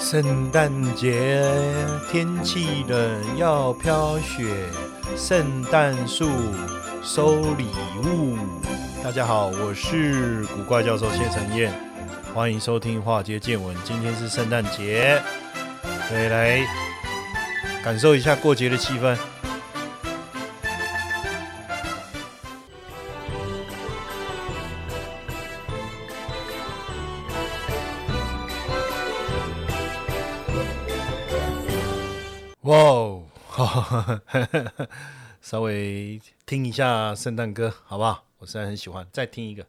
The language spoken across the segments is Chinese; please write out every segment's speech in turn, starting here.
圣诞节天气冷，要飘雪，圣诞树收礼物。大家好，我是古怪教授谢承彦，欢迎收听《化街见闻》。今天是圣诞节，可以来感受一下过节的气氛。稍微听一下圣诞歌，好不好？我实在很喜欢，再听一个。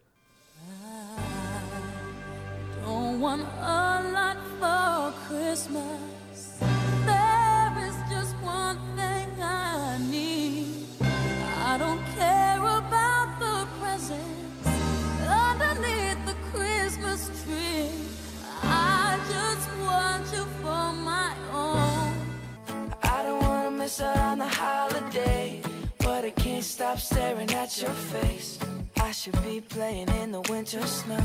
Stop staring at your face. I should be playing in the winter snow,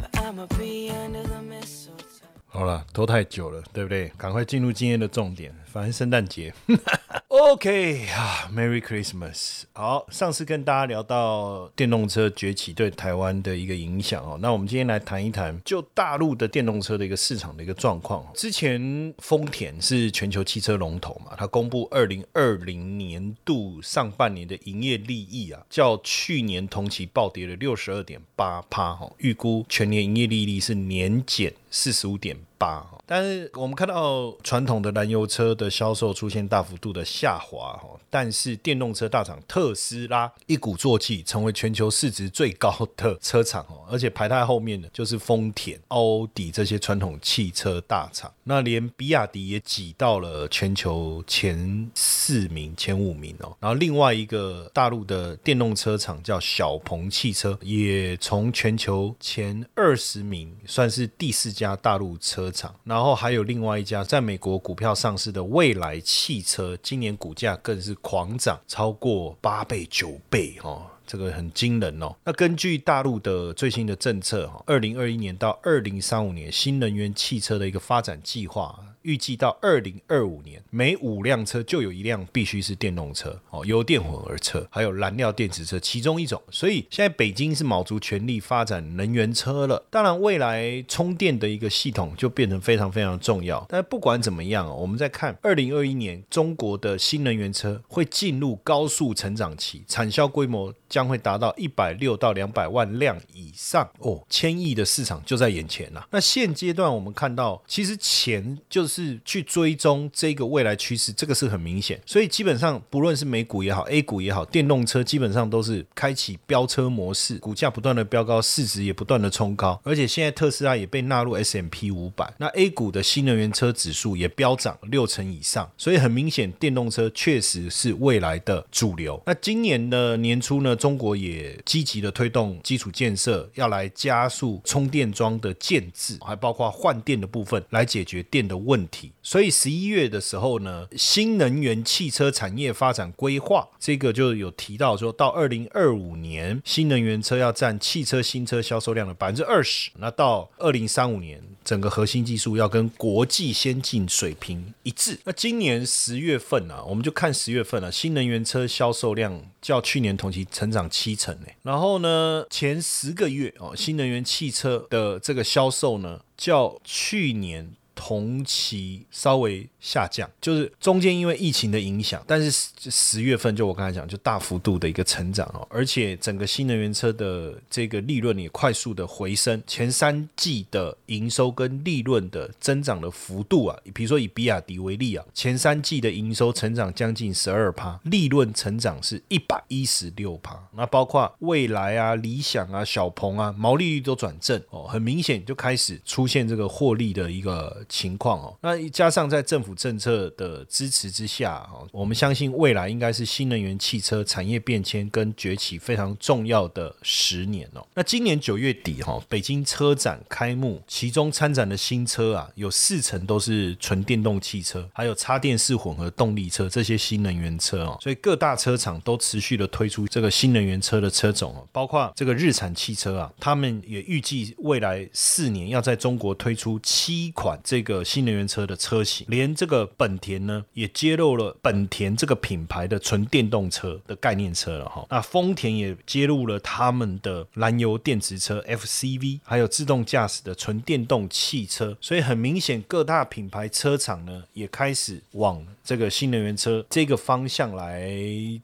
but I'ma be under the mistletoe. 好了，拖太久了，对不对？赶快进入今天的重点。反正圣诞节，OK 啊，Merry Christmas。好，上次跟大家聊到电动车崛起对台湾的一个影响哦，那我们今天来谈一谈就大陆的电动车的一个市场的一个状况。之前丰田是全球汽车龙头嘛，它公布二零二零年度上半年的营业利益啊，较去年同期暴跌了六十二点八趴哈，预估全年营业利率是年减四十五点八。但是我们看到传统的燃油车的销售出现大幅度的下滑哈，但是电动车大厂特斯拉一鼓作气成为全球市值最高的车厂哦，而且排在后面的就是丰田、奥迪这些传统汽车大厂，那连比亚迪也挤到了全球前四名、前五名哦。然后另外一个大陆的电动车厂叫小鹏汽车，也从全球前二十名算是第四家大陆车厂，然后。还有另外一家在美国股票上市的未来汽车，今年股价更是狂涨，超过八倍、九倍哦，这个很惊人哦。那根据大陆的最新的政策哈，二零二一年到二零三五年新能源汽车的一个发展计划。预计到二零二五年，每五辆车就有一辆必须是电动车哦，油电混合车，还有燃料电池车其中一种。所以现在北京是卯足全力发展能源车了。当然，未来充电的一个系统就变成非常非常重要。但不管怎么样，我们在看二零二一年中国的新能源车会进入高速成长期，产销规模将会达到一百六到两百万辆以上哦，千亿的市场就在眼前了。那现阶段我们看到，其实钱就是。是去追踪这个未来趋势，这个是很明显。所以基本上，不论是美股也好，A 股也好，电动车基本上都是开启飙车模式，股价不断的飙高，市值也不断的冲高。而且现在特斯拉也被纳入 S M P 五百，那 A 股的新能源车指数也飙涨六成以上。所以很明显，电动车确实是未来的主流。那今年的年初呢，中国也积极的推动基础建设，要来加速充电桩的建制，还包括换电的部分，来解决电的问。问题，所以十一月的时候呢，新能源汽车产业发展规划这个就有提到，说到二零二五年，新能源车要占汽车新车销售量的百分之二十，那到二零三五年，整个核心技术要跟国际先进水平一致。那今年十月份啊，我们就看十月份了，新能源车销售量较去年同期成长七成呢。然后呢，前十个月哦，新能源汽车的这个销售呢，较去年。同期稍微下降，就是中间因为疫情的影响，但是十十月份就我刚才讲，就大幅度的一个成长哦，而且整个新能源车的这个利润也快速的回升，前三季的营收跟利润的增长的幅度啊，比如说以比亚迪为例啊，前三季的营收成长将近十二趴，利润成长是一百一十六趴，那包括蔚来啊、理想啊、小鹏啊，毛利率都转正哦，很明显就开始出现这个获利的一个情况哦。那加上在政府政策的支持之下哦，我们相信未来应该是新能源汽车产业变迁跟崛起非常重要的十年哦。那今年九月底哈，北京车展开幕，其中参展的新车啊，有四成都是纯电动汽车，还有插电式混合动力车这些新能源车哦。所以各大车厂都持续的推出这个新能源车的车种哦，包括这个日产汽车啊，他们也预计未来四年要在中国推出七款这个新能源车的车型，连这个本田呢也揭露了本田这个品牌的纯电动车的概念车了哈。那丰田也揭露了他们的燃油电池车 FCV，还有自动驾驶的纯电动汽车。所以很明显，各大品牌车厂呢也开始往这个新能源车这个方向来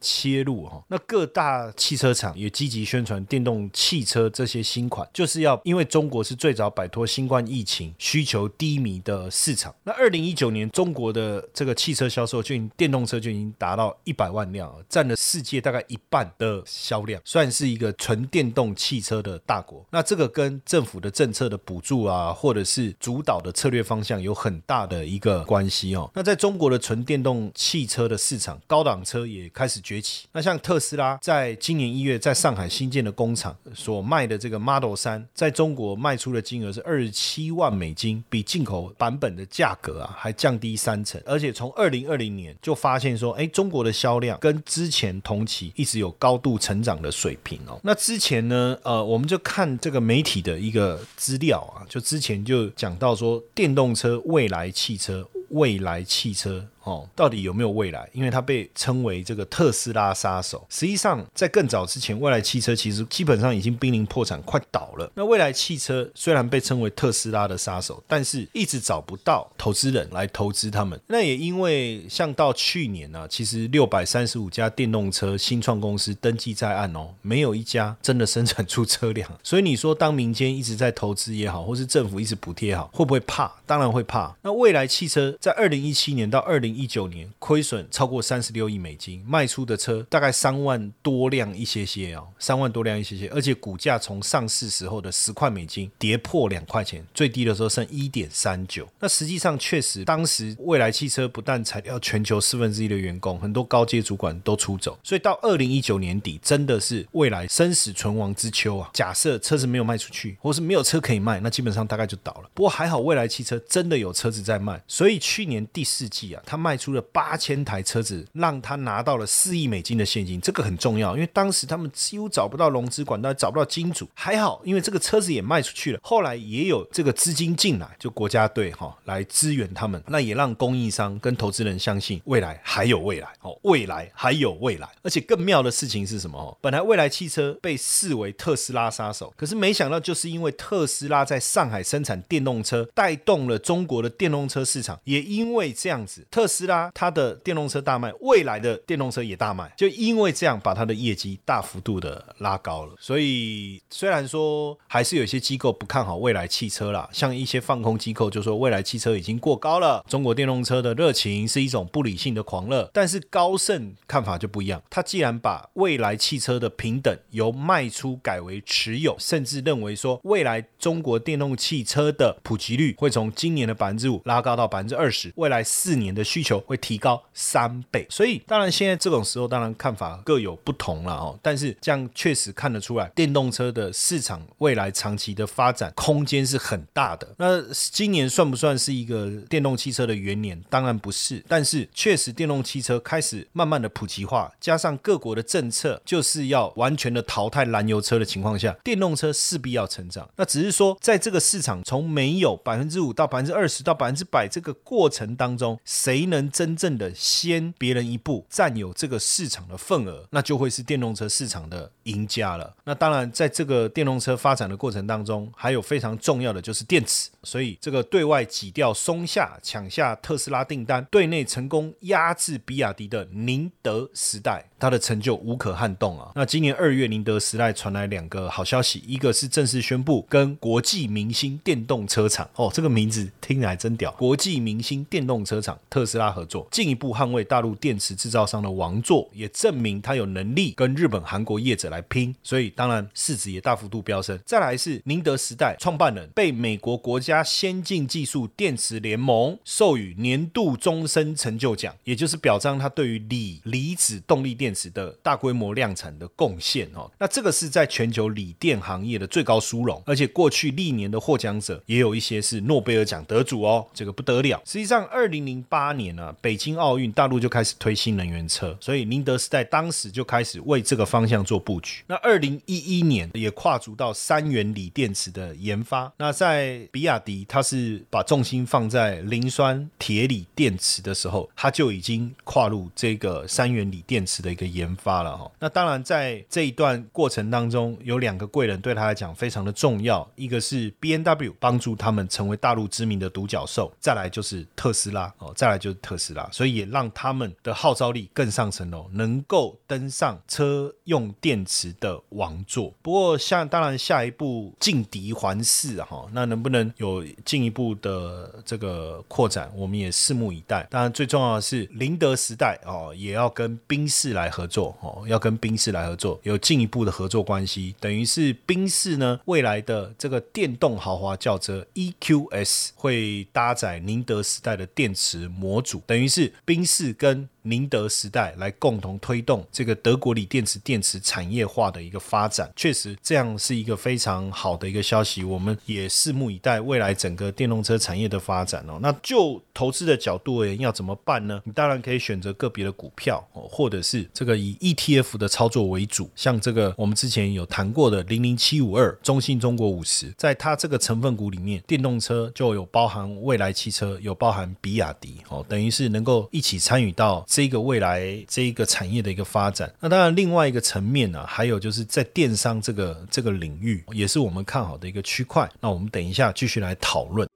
切入哈。那各大汽车厂也积极宣传电动汽车这些新款，就是要因为中国是最早摆脱新冠疫情需求低迷的市场。那二零一九年中中国的这个汽车销售就电动车就已经达到一百万辆，占了世界大概一半的销量，算是一个纯电动汽车的大国。那这个跟政府的政策的补助啊，或者是主导的策略方向有很大的一个关系哦。那在中国的纯电动汽车的市场，高档车也开始崛起。那像特斯拉在今年一月在上海新建的工厂所卖的这个 Model 三，在中国卖出的金额是二十七万美金，比进口版本的价格啊还降低三成。而且从二零二零年就发现说，哎，中国的销量跟之前同期一直有高度成长的水平哦。那之前呢，呃，我们就看这个媒体的一个资料啊，就之前就讲到说，电动车未来汽车，未来汽车。哦，到底有没有未来？因为它被称为这个特斯拉杀手。实际上，在更早之前，未来汽车其实基本上已经濒临破产，快倒了。那未来汽车虽然被称为特斯拉的杀手，但是一直找不到投资人来投资他们。那也因为像到去年呢，其实六百三十五家电动车新创公司登记在案哦，没有一家真的生产出车辆。所以你说，当民间一直在投资也好，或是政府一直补贴也好，会不会怕？当然会怕。那未来汽车在二零一七年到二零一九年亏损超过三十六亿美金，卖出的车大概三万多辆一些些哦，三万多辆一些些，而且股价从上市时候的十块美金跌破两块钱，最低的时候剩一点三九。那实际上确实，当时未来汽车不但裁掉全球四分之一的员工，很多高阶主管都出走，所以到二零一九年底，真的是未来生死存亡之秋啊！假设车子没有卖出去，或是没有车可以卖，那基本上大概就倒了。不过还好，未来汽车真的有车子在卖，所以去年第四季啊，他卖。出了八千台车子，让他拿到了四亿美金的现金，这个很重要，因为当时他们几乎找不到融资管道，找不到金主。还好，因为这个车子也卖出去了，后来也有这个资金进来，就国家队哈来支援他们，那也让供应商跟投资人相信未来还有未来哦，未来还有未来。而且更妙的事情是什么？哦本来未来汽车被视为特斯拉杀手，可是没想到就是因为特斯拉在上海生产电动车，带动了中国的电动车市场，也因为这样子，特。斯拉它的电动车大卖，未来的电动车也大卖，就因为这样把它的业绩大幅度的拉高了。所以虽然说还是有些机构不看好未来汽车啦，像一些放空机构就说未来汽车已经过高了，中国电动车的热情是一种不理性的狂热。但是高盛看法就不一样，他既然把未来汽车的平等由卖出改为持有，甚至认为说未来中国电动汽车的普及率会从今年的百分之五拉高到百分之二十，未来四年的需求。会提高三倍，所以当然现在这种时候，当然看法各有不同了哦。但是这样确实看得出来，电动车的市场未来长期的发展空间是很大的。那今年算不算是一个电动汽车的元年？当然不是，但是确实电动汽车开始慢慢的普及化，加上各国的政策就是要完全的淘汰燃油车的情况下，电动车势必要成长。那只是说，在这个市场从没有百分之五到百分之二十到百分之百这个过程当中，谁？能真正的先别人一步占有这个市场的份额，那就会是电动车市场的赢家了。那当然，在这个电动车发展的过程当中，还有非常重要的就是电池。所以这个对外挤掉松下，抢下特斯拉订单，对内成功压制比亚迪的宁德时代，它的成就无可撼动啊。那今年二月，宁德时代传来两个好消息，一个是正式宣布跟国际明星电动车厂哦，这个名字听起来真屌，国际明星电动车厂特斯拉合作，进一步捍卫大陆电池制造商的王座，也证明它有能力跟日本、韩国业者来拼，所以当然市值也大幅度飙升。再来是宁德时代创办人被美国国家先进技术电池联盟授予年度终身成就奖，也就是表彰他对于锂离子动力电电池的大规模量产的贡献哦。那这个是在全球锂电行业的最高殊荣，而且过去历年的获奖者也有一些是诺贝尔奖得主哦，这个不得了。实际上，二零零八年呢，北京奥运大陆就开始推新能源车，所以宁德时代当时就开始为这个方向做布局。那二零一一年也跨足到三元锂电池的研发。那在比亚迪，它是把重心放在磷酸铁锂电池的时候，它就已经跨入这个三元锂电池的个研发了哈。那当然，在这一段过程当中，有两个贵人对他来讲非常的重要，一个是 B N W 帮助他们成为大陆知名的独角兽，再来就是特斯拉哦，再来就是特斯拉，所以也让他们的号召力更上层楼，能够登上车用电池的王座。不过，像当然下一步劲敌环视哈，那能不能有进一步的这个扩展，我们也拭目以待。当然，最重要的是宁德时代哦，也要跟宾士来合作哦，要跟宾士来合作，有进一步的合作关系。等于是宾士呢，未来的这个电动豪华轿车 EQS 会搭载宁德时代的电池模组，等于是宾士跟。宁德时代来共同推动这个德国锂电池电池产业化的一个发展，确实这样是一个非常好的一个消息。我们也拭目以待未来整个电动车产业的发展哦。那就投资的角度而言，要怎么办呢？你当然可以选择个别的股票哦，或者是这个以 ETF 的操作为主，像这个我们之前有谈过的零零七五二中信中国五十，在它这个成分股里面，电动车就有包含未来汽车，有包含比亚迪哦，等于是能够一起参与到。这个未来这一个产业的一个发展，那当然另外一个层面呢，还有就是在电商这个这个领域，也是我们看好的一个区块。那我们等一下继续来讨论。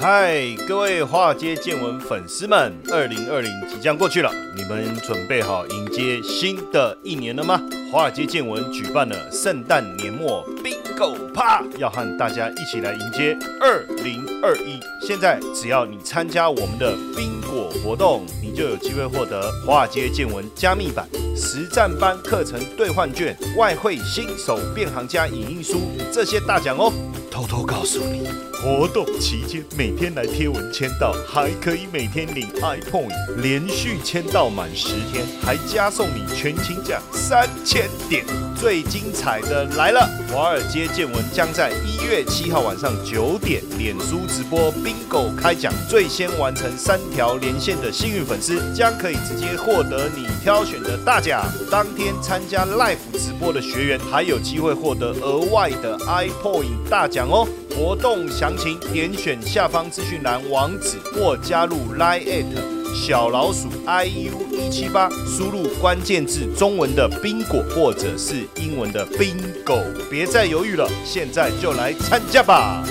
嗨，各位华尔街见闻粉丝们，二零二零即将过去了，你们准备好迎接新的一年了吗？华尔街见闻举办了圣诞年末 Bingo 趴，要和大家一起来迎接二零二一。现在只要你参加我们的冰果活动，你就有机会获得华尔街见闻加密版实战班课程兑换券、外汇新手变行家影印书这些大奖哦。偷偷告诉你，活动期间每天来贴文签到，还可以每天领 iPoint，连续签到满十天，还加送你全勤奖三千点。最精彩的来了，华尔街见闻将在一月七号晚上九点，脸书直播 Bingo 开奖，最先完成三条连线的幸运粉丝将可以直接获得你挑选的大奖。当天参加 Live 直播的学员还有机会获得额外的 iPoint 大奖。哦，活动详情点选下方资讯栏网址或加入 Line 小老鼠 iu 一七八，输入关键字中文的冰果或者是英文的 bingo，别再犹豫了，现在就来参加吧。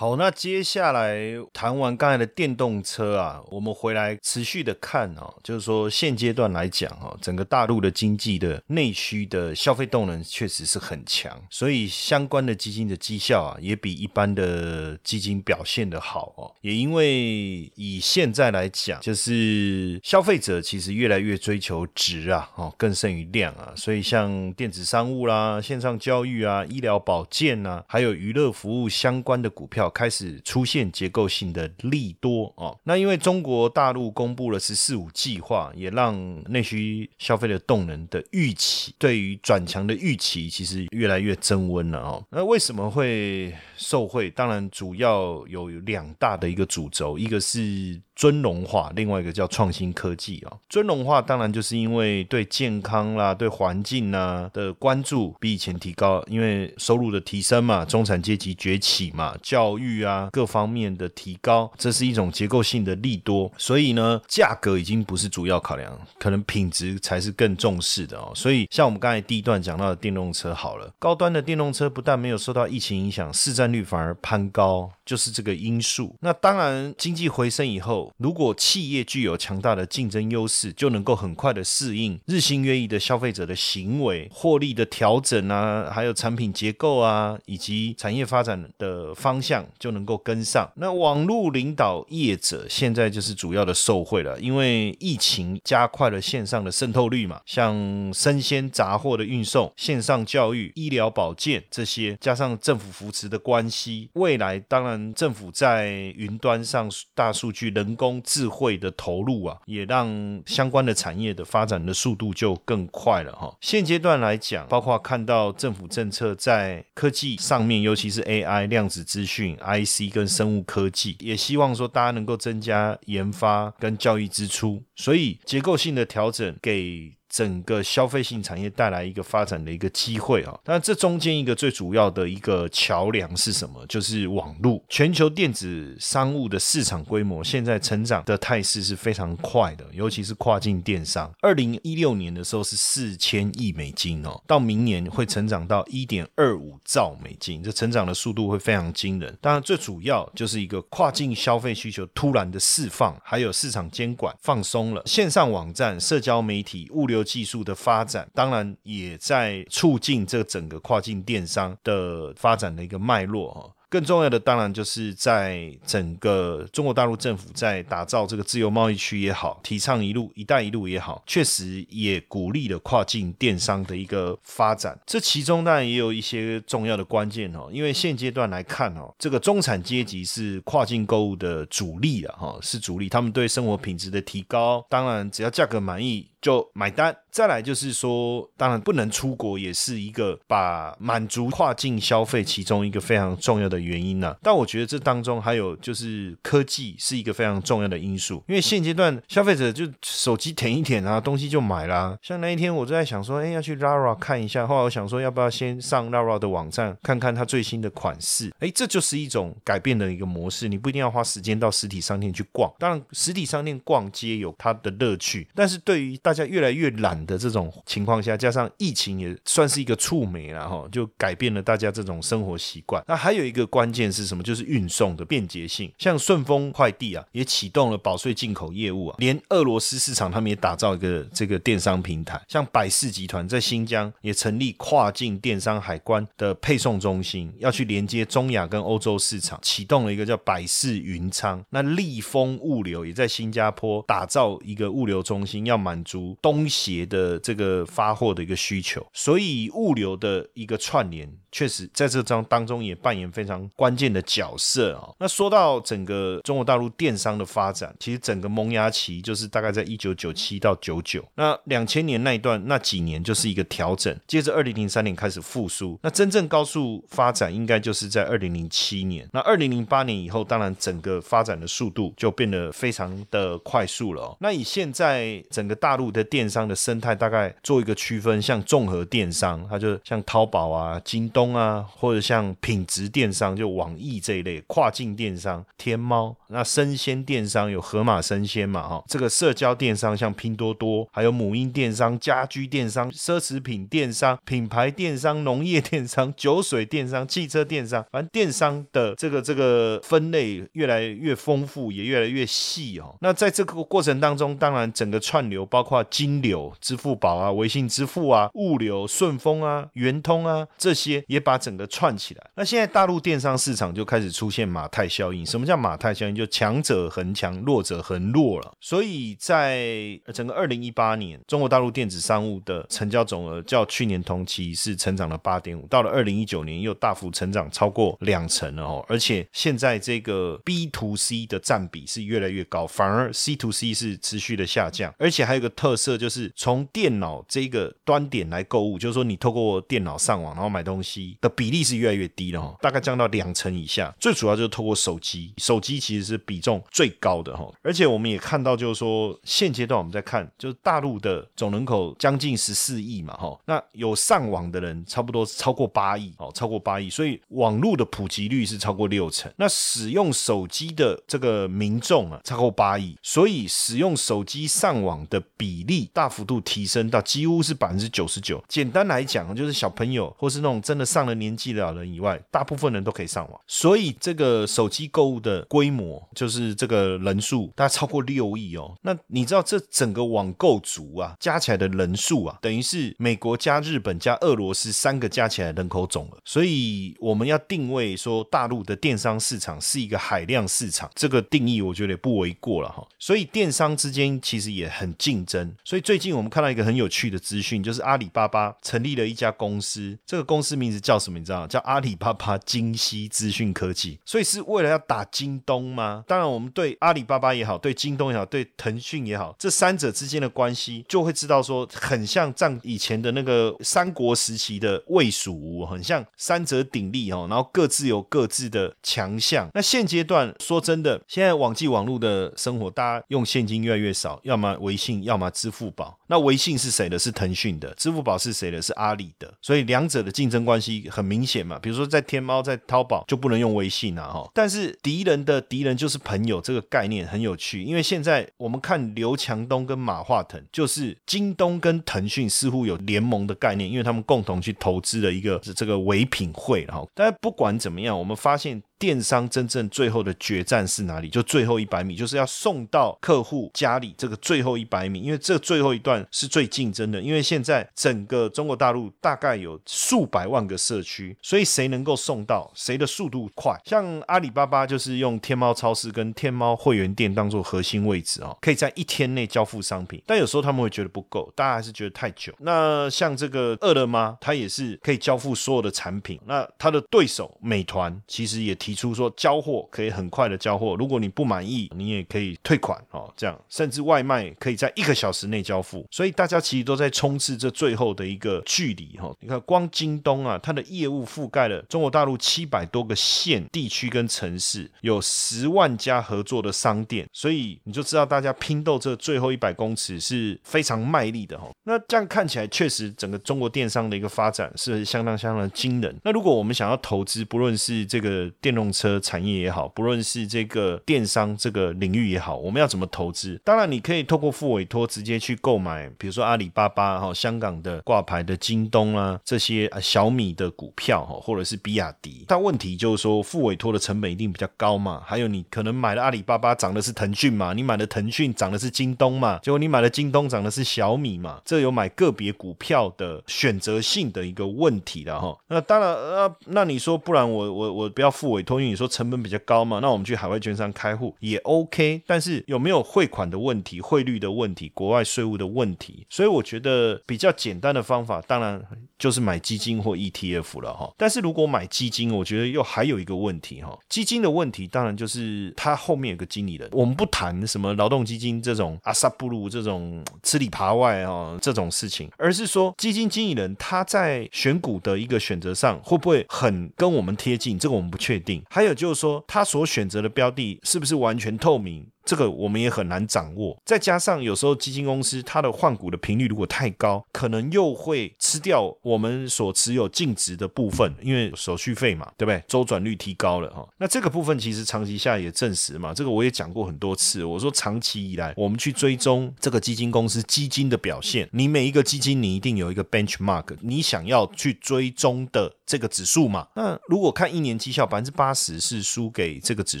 好，那接下来谈完刚才的电动车啊，我们回来持续的看哦，就是说现阶段来讲啊，整个大陆的经济的内需的消费动能确实是很强，所以相关的基金的绩效啊，也比一般的基金表现的好哦。也因为以现在来讲，就是消费者其实越来越追求值啊，哦，更胜于量啊，所以像电子商务啦、线上教育啊、医疗保健啊，还有娱乐服务相关的股票。开始出现结构性的利多哦，那因为中国大陆公布了“十四五”计划，也让内需消费的动能的预期，对于转强的预期，其实越来越增温了哦。那为什么会受惠？当然主要有两大的一个主轴，一个是。尊荣化，另外一个叫创新科技啊。尊荣化当然就是因为对健康啦、对环境啊的关注比以前提高，因为收入的提升嘛，中产阶级崛起嘛，教育啊各方面的提高，这是一种结构性的利多。所以呢，价格已经不是主要考量，可能品质才是更重视的哦。所以像我们刚才第一段讲到的电动车，好了，高端的电动车不但没有受到疫情影响，市占率反而攀高。就是这个因素。那当然，经济回升以后如果企业具有强大的竞争优势，就能够很快的适应日新月异的消费者的行为、获利的调整啊，还有产品结构啊，以及产业发展的方向，就能够跟上。那网络领导业者现在就是主要的受惠了，因为疫情加快了线上的渗透率嘛，像生鲜杂货的运送、线上教育、医疗保健这些，加上政府扶持的关系，未来当然。政府在云端上大数据、人工智慧的投入啊，也让相关的产业的发展的速度就更快了哈。现阶段来讲，包括看到政府政策在科技上面，尤其是 AI、量子资讯、IC 跟生物科技，也希望说大家能够增加研发跟教育支出，所以结构性的调整给。整个消费性产业带来一个发展的一个机会啊，但这中间一个最主要的一个桥梁是什么？就是网络。全球电子商务的市场规模现在成长的态势是非常快的，尤其是跨境电商。二零一六年的时候是四千亿美金哦，到明年会成长到一点二五兆美金，这成长的速度会非常惊人。当然，最主要就是一个跨境消费需求突然的释放，还有市场监管放松了，线上网站、社交媒体、物流。技术的发展，当然也在促进这整个跨境电商的发展的一个脉络哈。更重要的，当然就是在整个中国大陆政府在打造这个自由贸易区也好，提倡一路“一带一路”也好，确实也鼓励了跨境电商的一个发展。这其中当然也有一些重要的关键哦，因为现阶段来看哦，这个中产阶级是跨境购物的主力了，哈，是主力。他们对生活品质的提高，当然只要价格满意就买单。再来就是说，当然不能出国，也是一个把满足跨境消费其中一个非常重要的。原因呢？但我觉得这当中还有就是科技是一个非常重要的因素，因为现阶段消费者就手机舔一舔啊，东西就买啦。像那一天我就在想说，哎，要去 Lara 看一下，后来我想说，要不要先上 Lara 的网站看看它最新的款式？哎，这就是一种改变的一个模式。你不一定要花时间到实体商店去逛，当然实体商店逛街有它的乐趣，但是对于大家越来越懒的这种情况下，加上疫情也算是一个触媒了哈，就改变了大家这种生活习惯。那还有一个。关键是什么？就是运送的便捷性。像顺丰快递啊，也启动了保税进口业务啊。连俄罗斯市场，他们也打造一个这个电商平台。像百世集团在新疆也成立跨境电商海关的配送中心，要去连接中亚跟欧洲市场，启动了一个叫百世云仓。那立丰物流也在新加坡打造一个物流中心，要满足东协的这个发货的一个需求。所以物流的一个串联。确实，在这张当中也扮演非常关键的角色啊。那说到整个中国大陆电商的发展，其实整个萌芽期就是大概在一九九七到九九，那两千年那一段那几年就是一个调整，接着二零零三年开始复苏，那真正高速发展应该就是在二零零七年。那二零零八年以后，当然整个发展的速度就变得非常的快速了。那以现在整个大陆的电商的生态，大概做一个区分，像综合电商，它就像淘宝啊、京东。东啊，或者像品质电商，就网易这一类跨境电商，天猫。那生鲜电商有盒马生鲜嘛，哈。这个社交电商像拼多多，还有母婴电商、家居电商、奢侈品电商、品牌电商、农业电商、酒水电商、汽车电商，反正电商的这个这个分类越来越丰富，也越来越细哦。那在这个过程当中，当然整个串流，包括金流、支付宝啊、微信支付啊、物流、顺丰啊、圆通啊这些。也把整个串起来。那现在大陆电商市场就开始出现马太效应。什么叫马太效应？就强者恒强，弱者恒弱了。所以在整个二零一八年，中国大陆电子商务的成交总额较去年同期是成长了八点五，到了二零一九年又大幅成长超过两成了哦。而且现在这个 B to C 的占比是越来越高，反而 C to C 是持续的下降。而且还有个特色，就是从电脑这个端点来购物，就是说你透过电脑上网然后买东西。机的比例是越来越低了哈，大概降到两成以下。最主要就是透过手机，手机其实是比重最高的哈。而且我们也看到，就是说现阶段我们在看，就是大陆的总人口将近十四亿嘛哈，那有上网的人差不多超过八亿哦，超过八亿，所以网络的普及率是超过六成。那使用手机的这个民众啊，超过八亿，所以使用手机上网的比例大幅度提升到几乎是百分之九十九。简单来讲，就是小朋友或是那种真的上了年纪的老人以外，大部分人都可以上网。所以这个手机购物的规模，就是这个人数，大概超过六亿哦。那你知道这整个网购族啊，加起来的人数啊，等于是美国加日本加俄罗斯三个加起来人口总额。所以我们要定位说，大陆的电商市场是一个海量市场，这个定义我觉得也不为过了哈。所以电商之间其实也很竞争。所以最近我们看到一个很有趣的资讯，就是阿里巴巴成立了一家公司，这个公司名字叫什么？你知道？叫阿里巴巴金西资讯科技。所以是为了要打京东吗？当然，我们对阿里巴巴也好，对京东也好，对腾讯也好，这三者之间的关系，就会知道说，很像战以前的那个三国时期的魏蜀吴，很像三者鼎立哦，然后各自有各自的强项。那现阶段说真的，现在网际网络的生活，大家用现金越来越少，要么微信，要么支付宝。那微信是谁的？是腾讯的。支付宝是谁的？是阿里的。所以两者的竞争关系很明显嘛。比如说在天猫、在淘宝就不能用微信啊，哈。但是敌人的敌人就是朋友，这个概念很有趣。因为现在我们看刘强东跟马化腾，就是京东跟腾讯似乎有联盟的概念，因为他们共同去投资了一个这个唯品会，然后。但不管怎么样，我们发现。电商真正最后的决战是哪里？就最后一百米，就是要送到客户家里这个最后一百米，因为这最后一段是最竞争的。因为现在整个中国大陆大概有数百万个社区，所以谁能够送到，谁的速度快。像阿里巴巴就是用天猫超市跟天猫会员店当做核心位置哦，可以在一天内交付商品。但有时候他们会觉得不够，大家还是觉得太久。那像这个饿了么，它也是可以交付所有的产品。那它的对手美团其实也提。提出说交货可以很快的交货，如果你不满意，你也可以退款哦。这样甚至外卖可以在一个小时内交付，所以大家其实都在冲刺这最后的一个距离哈。你看，光京东啊，它的业务覆盖了中国大陆七百多个县、地区跟城市，有十万家合作的商店，所以你就知道大家拼斗这最后一百公尺是非常卖力的哈。那这样看起来，确实整个中国电商的一个发展是相当相当惊人。那如果我们想要投资，不论是这个电车产业也好，不论是这个电商这个领域也好，我们要怎么投资？当然，你可以透过付委托直接去购买，比如说阿里巴巴哈、香港的挂牌的京东啊这些啊小米的股票哈，或者是比亚迪。但问题就是说，付委托的成本一定比较高嘛。还有，你可能买了阿里巴巴涨的是腾讯嘛，你买的腾讯涨的是京东嘛，结果你买了京东涨的是小米嘛，这有买个别股票的选择性的一个问题了哈。那当然，呃，那你说不然我我我不要付委，因为你说。成本比较高嘛，那我们去海外券商开户也 OK，但是有没有汇款的问题、汇率的问题、国外税务的问题？所以我觉得比较简单的方法，当然就是买基金或 ETF 了哈。但是如果买基金，我觉得又还有一个问题哈。基金的问题，当然就是它后面有个经理人。我们不谈什么劳动基金这种阿萨布鲁这种吃里扒外啊这种事情，而是说基金经理人他在选股的一个选择上会不会很跟我们贴近？这个我们不确定。还有。就是说，他所选择的标的是不是完全透明？这个我们也很难掌握，再加上有时候基金公司它的换股的频率如果太高，可能又会吃掉我们所持有净值的部分，因为手续费嘛，对不对？周转率提高了哈，那这个部分其实长期下也证实嘛，这个我也讲过很多次，我说长期以来我们去追踪这个基金公司基金的表现，你每一个基金你一定有一个 benchmark，你想要去追踪的这个指数嘛？那如果看一年绩效百分之八十是输给这个指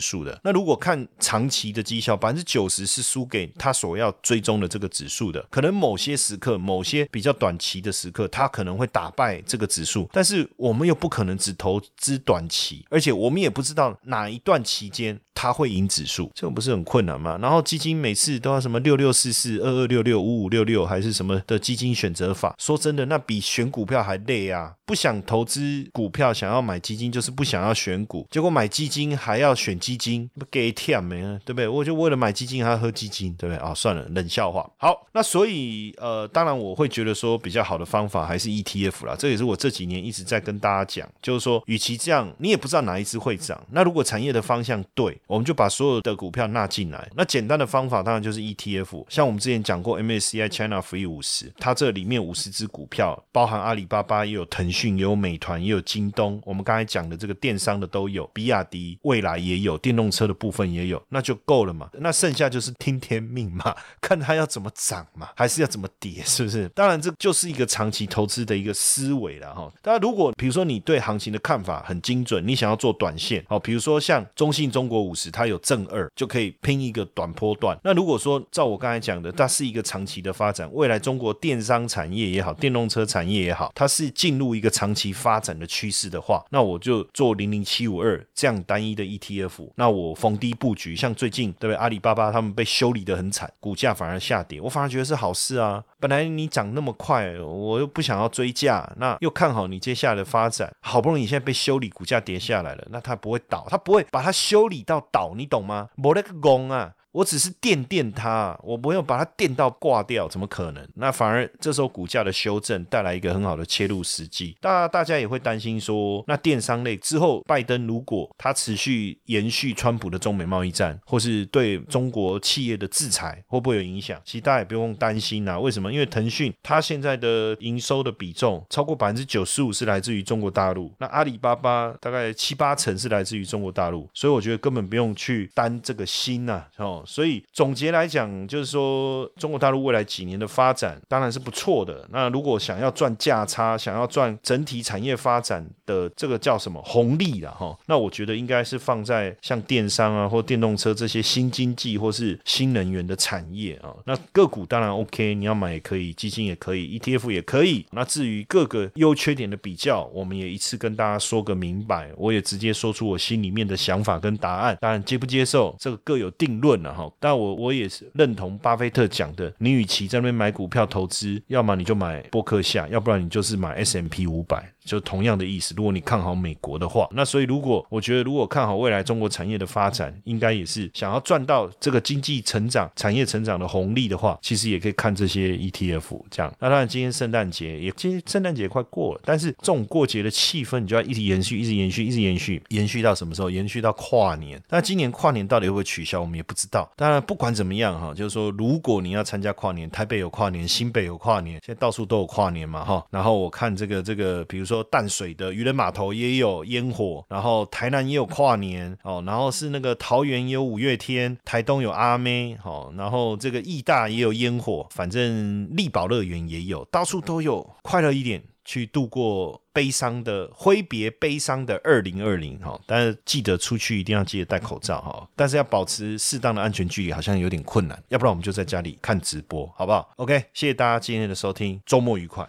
数的，那如果看长期的绩效。百分之九十是输给他所要追踪的这个指数的，可能某些时刻、某些比较短期的时刻，他可能会打败这个指数，但是我们又不可能只投资短期，而且我们也不知道哪一段期间它会赢指数，这种不是很困难吗？然后基金每次都要什么六六四四、二二六六、五五六六，还是什么的基金选择法？说真的，那比选股票还累啊！不想投资股票，想要买基金，就是不想要选股，结果买基金还要选基金，不给舔没？对不对？我就。为了买基金还要喝基金，对不对啊？算了，冷笑话。好，那所以呃，当然我会觉得说比较好的方法还是 ETF 啦，这也是我这几年一直在跟大家讲，就是说，与其这样，你也不知道哪一只会涨，那如果产业的方向对，我们就把所有的股票纳进来。那简单的方法当然就是 ETF，像我们之前讲过 MSCI China Free 五十，它这里面五十只股票，包含阿里巴巴，也有腾讯，也有美团，也有京东，我们刚才讲的这个电商的都有，比亚迪、未来也有，电动车的部分也有，那就够了嘛。那剩下就是听天命嘛，看它要怎么涨嘛，还是要怎么跌，是不是？当然这就是一个长期投资的一个思维了哈。当然，如果比如说你对行情的看法很精准，你想要做短线，好，比如说像中信中国五十，它有正二，就可以拼一个短波段。那如果说照我刚才讲的，它是一个长期的发展，未来中国电商产业也好，电动车产业也好，它是进入一个长期发展的趋势的话，那我就做零零七五二这样单一的 ETF。那我逢低布局，像最近对不对？阿里巴巴他们被修理的很惨，股价反而下跌，我反而觉得是好事啊。本来你涨那么快，我又不想要追价，那又看好你接下来的发展，好不容易你现在被修理，股价跌下来了，那它不会倒，它不会把它修理到倒，你懂吗？没那个功啊。我只是垫垫它，我不用把它垫到挂掉，怎么可能？那反而这时候股价的修正带来一个很好的切入时机。大大家也会担心说，那电商类之后，拜登如果他持续延续川普的中美贸易战，或是对中国企业的制裁，会不会有影响？其实大家也不用担心啊。为什么？因为腾讯它现在的营收的比重超过百分之九十五是来自于中国大陆，那阿里巴巴大概七八成是来自于中国大陆，所以我觉得根本不用去担这个心呐，哦。所以总结来讲，就是说中国大陆未来几年的发展当然是不错的。那如果想要赚价差，想要赚整体产业发展的这个叫什么红利了哈？那我觉得应该是放在像电商啊，或电动车这些新经济或是新能源的产业啊。那个股当然 OK，你要买也可以，基金也可以，ETF 也可以。那至于各个优缺点的比较，我们也一次跟大家说个明白。我也直接说出我心里面的想法跟答案。当然接不接受，这个各有定论了。好但我我也是认同巴菲特讲的，你与其在那边买股票投资，要么你就买波克夏，要不然你就是买 S M P 五百。就同样的意思，如果你看好美国的话，那所以如果我觉得如果看好未来中国产业的发展，应该也是想要赚到这个经济成长、产业成长的红利的话，其实也可以看这些 ETF 这样。那当然，今天圣诞节也，今天圣诞节快过了，但是这种过节的气氛，你就要一直延续，一直延续，一直延续，延续到什么时候？延续到跨年。那今年跨年到底会不会取消，我们也不知道。当然，不管怎么样哈，就是说，如果你要参加跨年，台北有跨年，新北有跨年，现在到处都有跨年嘛哈。然后我看这个这个，比如说。淡水的渔人码头也有烟火，然后台南也有跨年哦，然后是那个桃园也有五月天，台东有阿妹哦，然后这个义大也有烟火，反正力宝乐园也有，到处都有，快乐一点去度过悲伤的挥别悲伤的二零二零哈，但是记得出去一定要记得戴口罩哈，但是要保持适当的安全距离，好像有点困难，要不然我们就在家里看直播，好不好？OK，谢谢大家今天的收听，周末愉快。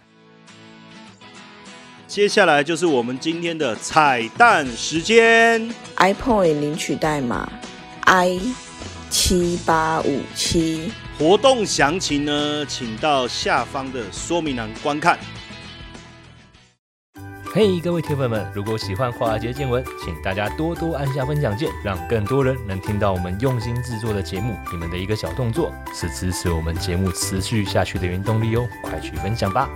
接下来就是我们今天的彩蛋时间，iPoint 领取代码 i 七八五七。活动详情呢，请到下方的说明栏观看。嘿，各位铁粉们，如果喜欢华尔街见闻，请大家多多按下分享键，让更多人能听到我们用心制作的节目。你们的一个小动作，是支持我们节目持续下去的原动力哦，快去分享吧！